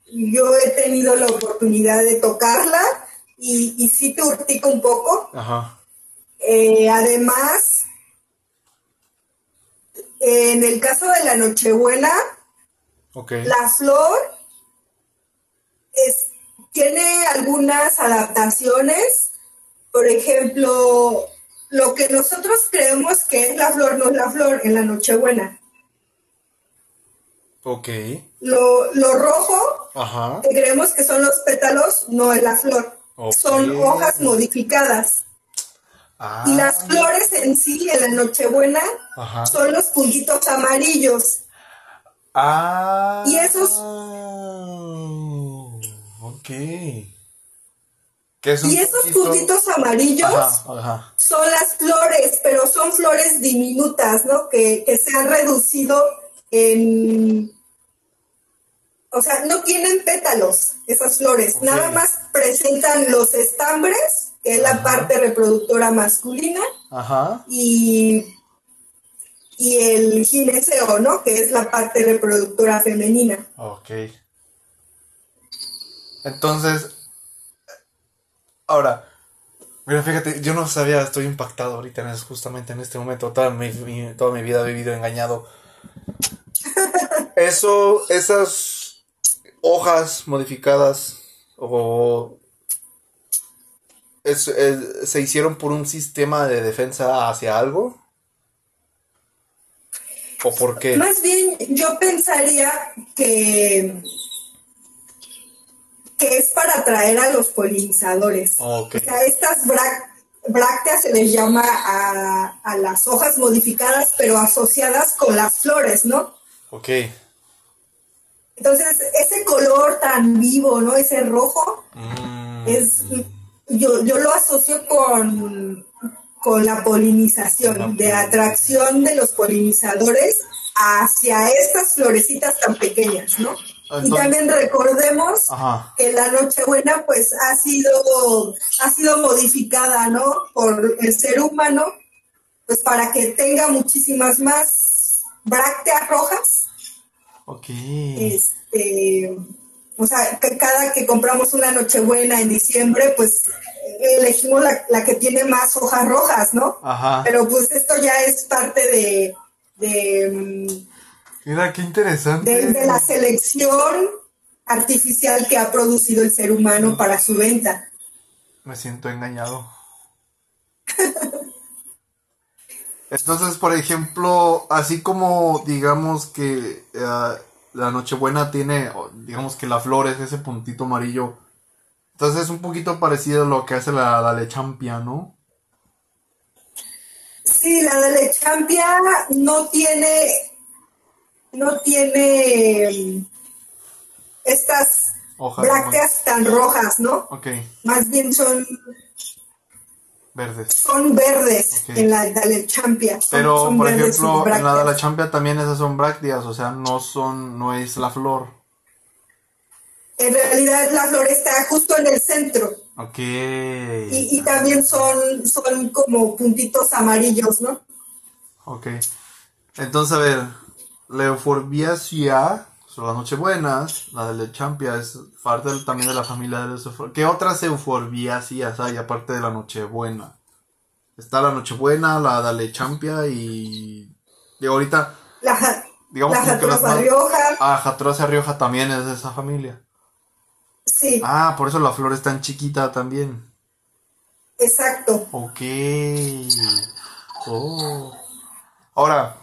Yo he tenido la oportunidad de tocarla y, y sí te urtica un poco. Ajá. Eh, además, en el caso de la Nochebuena, Ok. la flor es- tiene algunas adaptaciones. Por ejemplo, lo que nosotros creemos que es la flor no es la flor en la Nochebuena. Ok. Lo, lo rojo Ajá. que creemos que son los pétalos no es la flor. Son hojas modificadas. Ah. Y las flores en sí en la Nochebuena Ajá. son los puntitos amarillos. Ah. Y esos- Ok. Es Y esos poquito- puntitos amarillos Ajá, ajá. son las flores, pero son flores diminutas, ¿no? Que, que se han reducido en... O sea, no tienen pétalos esas flores, nada más presentan los estambres, que es la parte reproductora masculina, Ajá. y, y el gineceo, ¿no? Que es la parte reproductora femenina. Ok. Entonces, ahora, mira, fíjate, yo no sabía, estoy impactado ahorita, en justamente en este momento, toda mi, mi- toda mi vida he vivido engañado. Eso, esas, hojas modificadas o es- es- se hicieron por un sistema de defensa hacia algo? ¿O por qué? Más bien, yo pensaría que, que es para atraer a los polinizadores. Ok. O sea, estas brácteas se les llama a, a las hojas modificadas, pero asociadas con las flores, ¿no? Ok. Entonces, ese color tan vivo, ¿no? Ese rojo, Mm, es yo, yo lo asocio con, con la polinización, de atracción de los polinizadores hacia estas florecitas tan pequeñas, ¿no? y también recordemos Ajá. que la Nochebuena pues ha sido, ha sido modificada, ¿no? Por el ser humano, pues para que tenga muchísimas más brácteas rojas Ok. este, o sea, que cada que compramos una Nochebuena en diciembre, pues elegimos la, la que tiene más hojas rojas, ¿no? Ajá. Pero pues esto ya es parte de, de, mm, Mira, qué interesante. de- de la selección artificial que ha producido el ser humano para su venta. Me siento engañado. Entonces, por ejemplo, así como digamos que eh, la Nochebuena tiene, digamos que la flor es ese puntito amarillo, entonces es un poquito parecido a lo que hace la, la lechampia, ¿no? Sí, la de Lechampia no tiene, no tiene mm, estas Hojas brácteas tan rojas, ¿no? Ok, Más bien son verdes. son verdes en la Dalechampia. Son- Pero, son por ejemplo, en la brácteas. champia también esas son brácteas, o sea, no son, no es la flor. En realidad la flor está justo en el centro Ok. y, y también son, son como puntitos amarillos, ¿no? Ok. Entonces, a ver, la euforbiaceae son las nochebuenas, la de la champia es parte del- también de la familia de los ¿Qué otras euforbiaceas hay aparte de la nochebuena? Está la nochebuena, la de la champia y... Y ahorita, La, digamos la que las Rioja, Ah, Jatrosa Rioja también es de esa familia. sí, Ah, por eso la flor es tan chiquita también. exacto. Ok. Oh. Ahora,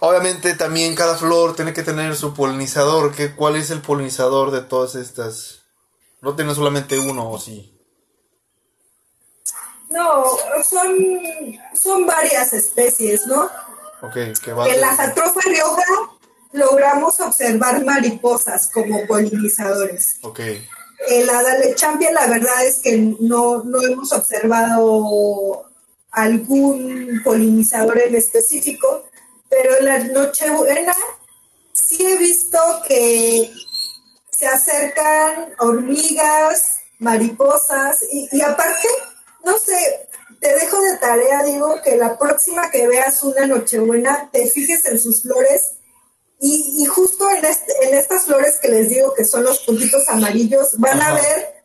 obviamente también cada flor tiene que tener su polinizador. ¿Qué, ¿Cuál es el polinizador de todas estas? No tiene solamente uno, ¿o sí? No, son, son varias especies, ¿no? Ok, que va En la Jatrofa Rioja logramos observar mariposas como polinizadores. Ok, En la Dalechampia la verdad es que no, no hemos observado algún polinizador en específico, pero en la Nochebuena sí he visto que se acercan hormigas, mariposas y, y aparte, no sé, te dejo de tarea, digo, que la próxima que veas una Nochebuena te fijes en sus flores y, y justo en, este- en estas flores que les digo que son los puntitos amarillos, van a ver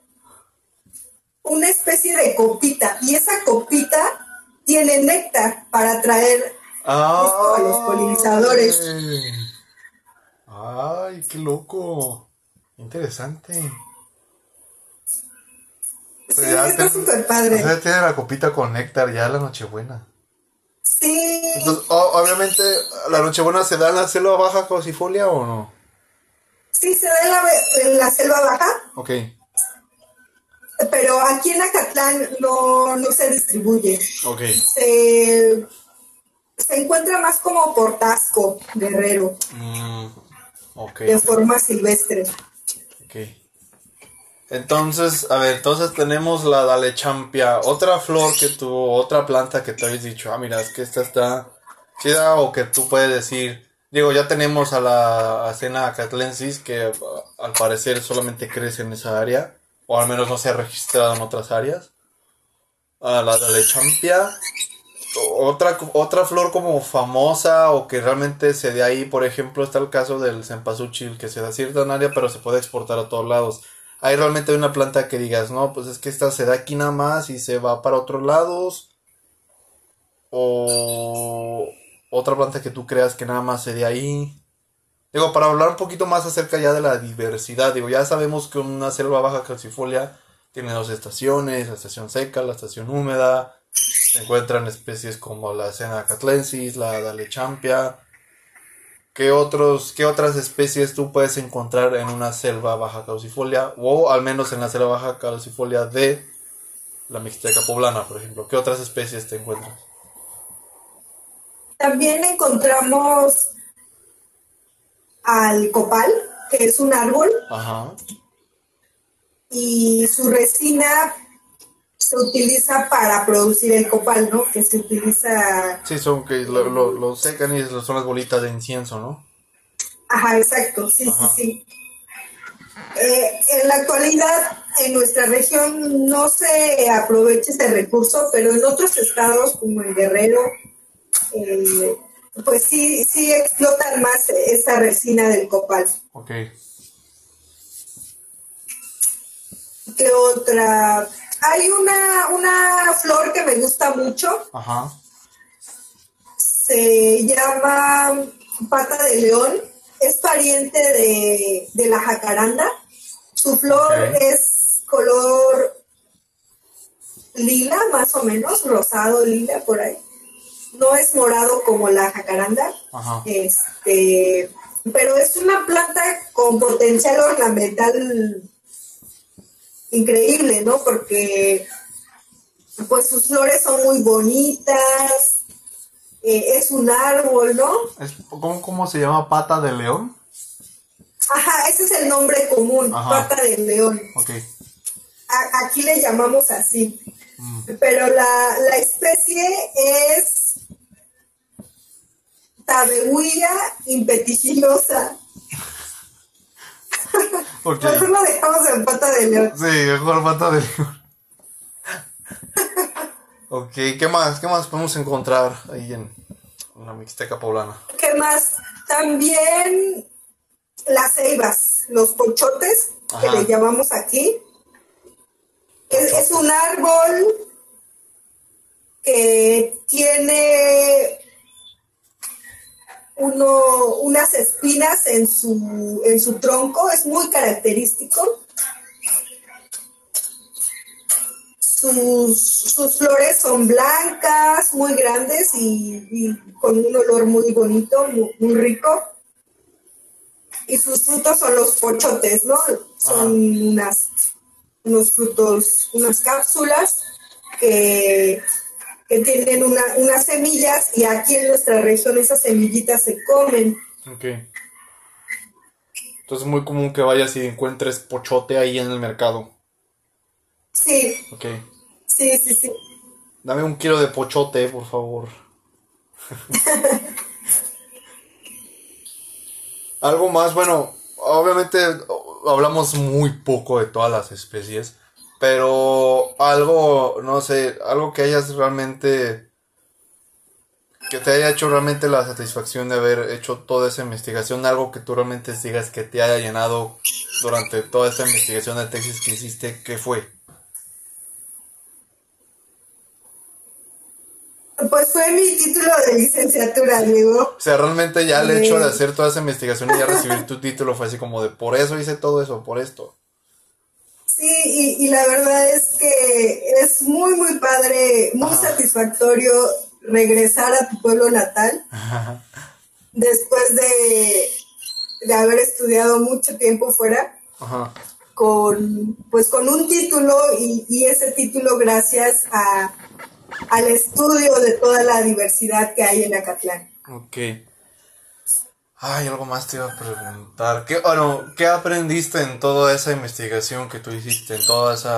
una especie de copita y esa copita tiene néctar para atraer a los polinizadores. Ay, qué loco. Interesante. Sí, Ya está súper padre. O sea, tiene la copita con néctar ya la Nochebuena. Sí, Entonces, obviamente, ¿la Nochebuena se da en la selva baja cosifolia o no? sí se da en la, en la selva baja, Ok. pero aquí en Acatlán no, no se distribuye. Ok. Se, se encuentra más como por Tasco, Guerrero, Mm, de forma silvestre. Entonces, a ver, entonces tenemos la dalechampia, otra flor que tú, otra planta que te habéis dicho, ah, mira, es que esta está chida o que tú puedes decir, digo, ya tenemos a la acena acatlensis que ah, al parecer solamente crece en esa área, o al menos no se ha registrado en otras áreas. A la dalechampia, otra, otra flor como famosa o que realmente se dé ahí, por ejemplo, está el caso del cempasúchil, que se da cierta en área, pero se puede exportar a todos lados. Hay realmente una planta que digas, no, pues es que esta se da aquí nada más y se va para otros lados. O otra planta que tú creas que nada más se dé ahí. Digo, para hablar un poquito más acerca ya de la diversidad, digo, ya sabemos que una selva baja calcifolia tiene dos estaciones, la estación seca, la estación húmeda, se encuentran especies como la Sena catlensis, la Dalechampia. ¿Qué, otros, ¿Qué otras especies tú puedes encontrar en una selva baja caucifolia? O al menos en la selva baja caucifolia de la Mixteca poblana, por ejemplo. ¿Qué otras especies te encuentras? También encontramos al copal, que es un árbol. Ajá. Y su resina se utiliza para producir el copal, ¿no? Que se utiliza... Sí, son que lo, lo, secan y son las bolitas de incienso, ¿no? Ajá, exacto, sí, sí, sí. Eh, en la actualidad, en nuestra región no se aprovecha ese recurso, pero en otros estados como el Guerrero, eh, pues sí, sí explotan más esta resina del copal. Ok. ¿Qué otra? Hay una, una flor que me gusta mucho. Ajá. Se llama pata de león. Es pariente de, la jacaranda. Su flor es color lila, más o menos, rosado, lila, por ahí. No es morado como la jacaranda. Ajá. Este, pero es una planta con potencial ornamental increíble, ¿no? Porque pues sus flores son muy bonitas, eh, es un árbol, ¿no? ¿cómo, se llama? ¿Pata de león? Ajá, ese es el nombre común, pata de león. Ok. aquí le llamamos así. Mm. Pero la, la especie es Tabehuilla impeticinosa. Okay. Mejor lo dejamos en pata de león. Sí, mejor pata de león. ok, ¿qué más? ¿Qué más podemos encontrar ahí en la Mixteca poblana? ¿Qué más? También las ceibas, los pochotes, que le llamamos aquí. es un árbol que tiene uno, unas espinas en su, en su tronco, es muy característico. Sus, sus flores son blancas, muy grandes y, con un olor muy bonito, muy, rico. Y sus frutos son los pochotes, ¿no? Son unas, unos frutos, unas cápsulas que que tienen unas semillas y aquí en nuestra región esas semillitas se comen. Ok. Entonces es muy común que vayas y encuentres pochote ahí en el mercado. Sí. Ok. Sí, sí, sí. Dame un kilo de pochote, por favor. Algo más, bueno, obviamente hablamos muy poco de todas las especies. Pero algo, no sé, algo que hayas realmente, que te haya hecho realmente la satisfacción de haber hecho toda esa investigación, algo que tú realmente digas que te haya llenado durante toda esta investigación de tesis que hiciste, ¿qué fue? Pues fue mi título de licenciatura, Diego. O sea, realmente ya el hecho de hacer toda esa investigación y ya recibir tu título fue así como de por eso hice todo eso, por esto. Sí, y, la verdad es que es muy, muy padre, muy satisfactorio regresar a tu pueblo natal después de, de, haber estudiado mucho tiempo fuera. con pues con un título y, y ese título gracias a, al estudio de toda la diversidad que hay en Acatlán. Ok. Ay, algo más te iba a preguntar. ¿Qué, bueno, ¿qué aprendiste en toda esa investigación que tú hiciste, en todo ese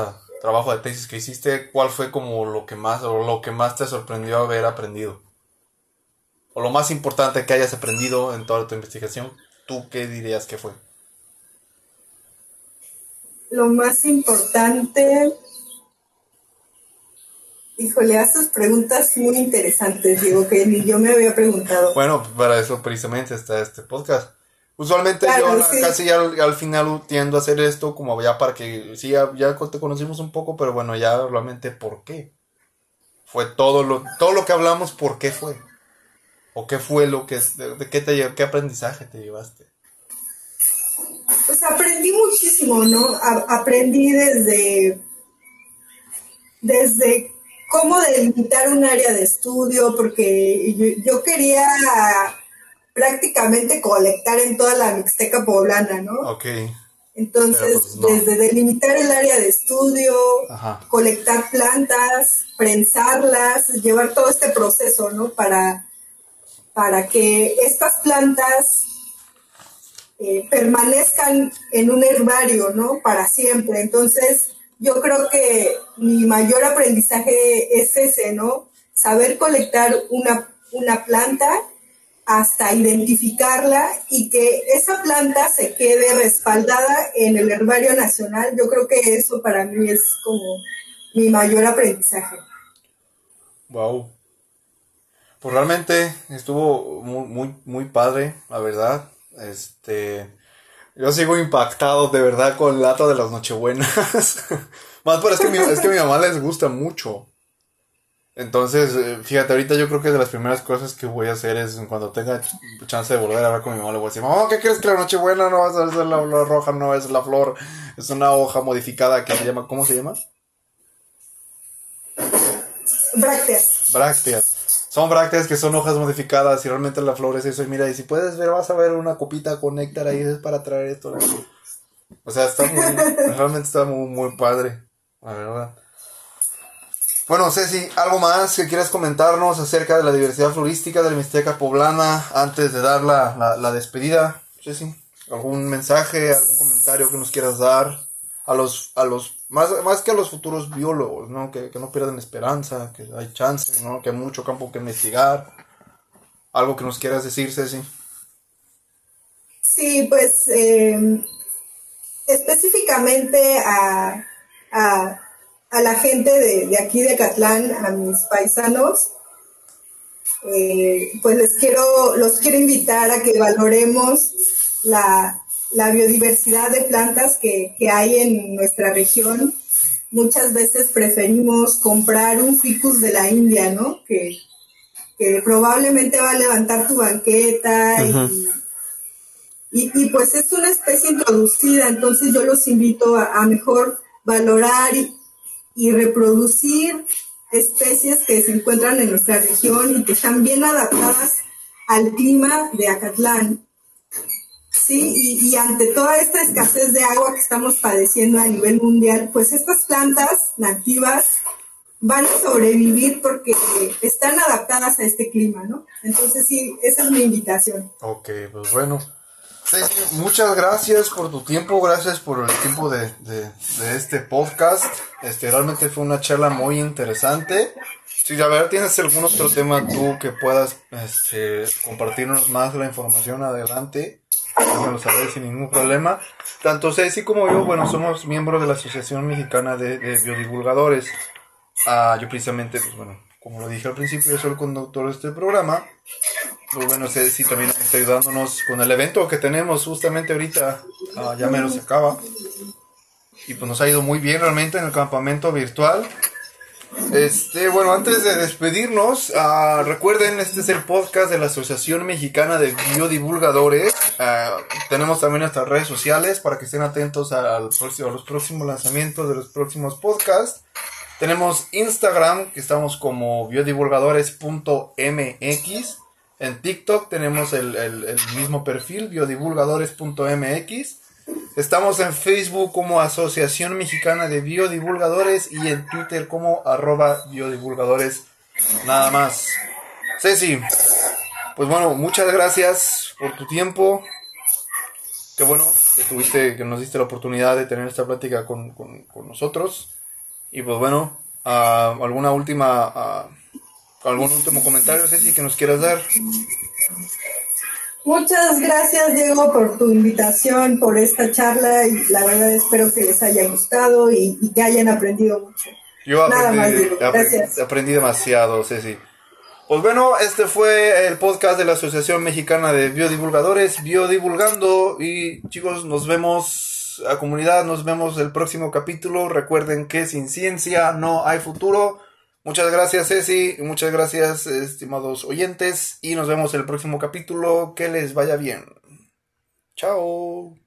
trabajo de tesis que hiciste? ¿Cuál fue como lo que más, o lo que más te sorprendió haber aprendido? O lo más importante que hayas aprendido en toda tu investigación, ¿tú qué dirías que fue? Lo más importante Híjole, haces preguntas muy interesantes, digo, que ni yo me había preguntado. Bueno, para eso precisamente está este podcast. Usualmente yo casi al, final tiendo a hacer esto como ya para que, sí, ya, te conocimos un poco, pero bueno, ya realmente por qué. Fue todo lo, todo lo que hablamos, ¿por qué fue? ¿O qué fue lo que, de, qué, te, qué aprendizaje te llevaste? pues aprendí muchísimo, ¿no? aprendí desde, desde cómo delimitar un área de estudio, porque yo, quería prácticamente colectar en toda la Mixteca poblana, ¿no? Ok. Entonces, pues, desde delimitar el área de estudio, colectar plantas, prensarlas, llevar todo este proceso, ¿no? Para, para que estas plantas eh, permanezcan en un herbario, ¿no? Para siempre. Entonces, yo creo que mi mayor aprendizaje es ese, ¿no? Saber colectar una, una planta hasta identificarla y que esa planta se quede respaldada en el herbario nacional. Yo creo que eso para mí es como mi mayor aprendizaje. Wow. Pues realmente estuvo muy, muy, muy padre, la verdad. Este, yo sigo impactado de verdad con el dato de las Nochebuenas. Más por es que, es que a mi mamá les gusta mucho. Entonces, eh, fíjate, ahorita yo creo que de las primeras cosas que voy a hacer es cuando tenga chance de volver a hablar con mi mamá, le voy a decir, mamá, ¿qué crees que la Nochebuena no va a ser la flor roja, no es la flor? Es una hoja modificada que se llama, ¿cómo se llama? Brácteas. Brácteas. Son brácteas que son hojas modificadas y realmente la flor es eso. Y mira, y si puedes ver, vas a ver una copita con néctar ahí, es para traer esto. O sea, está muy, realmente está muy, muy padre, la verdad. Bueno, Ceci, ¿algo más que quieras comentarnos acerca de la diversidad florística de la Mixteca poblana antes de dar la, la, despedida? Ceci, ¿algún mensaje, algún comentario que nos quieras dar a los, a los más, más que a los futuros biólogos, ¿no? Que, no pierdan esperanza, que hay chance, ¿no? Que hay mucho campo que investigar. ¿Algo que nos quieras decir, Ceci? Sí, pues eh, específicamente a a la gente de, aquí de Catlán, a mis paisanos, eh, pues les quiero, los quiero invitar a que valoremos la, biodiversidad de plantas que, hay en nuestra región. Muchas veces preferimos comprar un ficus de la India, ¿no? Que, probablemente va a levantar tu banqueta y, y, pues es una especie introducida, entonces yo los invito a, a mejor valorar y reproducir especies que se encuentran en nuestra región y que están bien adaptadas al clima de Acatlán. Sí, y, ante toda esta escasez de agua que estamos padeciendo a nivel mundial, pues estas plantas nativas van a sobrevivir porque están adaptadas a este clima, ¿no? Entonces sí, esa es mi invitación. Ok, pues bueno, muchas gracias por tu tiempo, gracias por el tiempo de, este podcast. Este, realmente fue una charla muy interesante. Si a ver, tienes algún otro tema tú que puedas este, compartirnos más la información adelante, lo saber sin ningún problema. Tanto Ceci como yo, bueno, somos miembros de la Asociación Mexicana de, Biodivulgadores. Ah, yo precisamente, pues bueno, como lo dije al principio, yo soy el conductor de este programa. Pues bueno, si también está ayudándonos con el evento que tenemos justamente ahorita. Ah, ya menos se acaba. Y pues nos ha ido muy bien realmente en el campamento virtual. Este, bueno, antes de despedirnos, uh, recuerden, este es el podcast de la Asociación Mexicana de Biodivulgadores. Uh, tenemos también nuestras redes sociales para que estén atentos próximo, a los próximos lanzamientos de los próximos podcasts. Tenemos Instagram, que estamos como biodivulgadores.mx. En TikTok tenemos el, mismo perfil, biodivulgadores.mx. Estamos en Facebook como Asociación Mexicana de Biodivulgadores y en Twitter como arroba biodivulgadores. Nada más. Ceci, pues bueno, muchas gracias por tu tiempo. Qué bueno que tuviste, que nos diste la oportunidad de tener esta plática con, nosotros. Y pues bueno, ah, alguna última ah, ¿Algún último comentario, Ceci, que nos quieras dar? Muchas gracias, Diego, por tu invitación, por esta charla y la verdad espero que les haya gustado y, que hayan aprendido mucho. Yo aprendí, aprendí demasiado, Ceci. Pues bueno, este fue el podcast de la Asociación Mexicana de Biodivulgadores, Biodivulgando. Y chicos, nos vemos, a comunidad, nos vemos el próximo capítulo. Recuerden que sin ciencia no hay futuro. Muchas gracias, Ceci. Muchas gracias, estimados oyentes. Y nos vemos en el próximo capítulo. Que les vaya bien. Chao.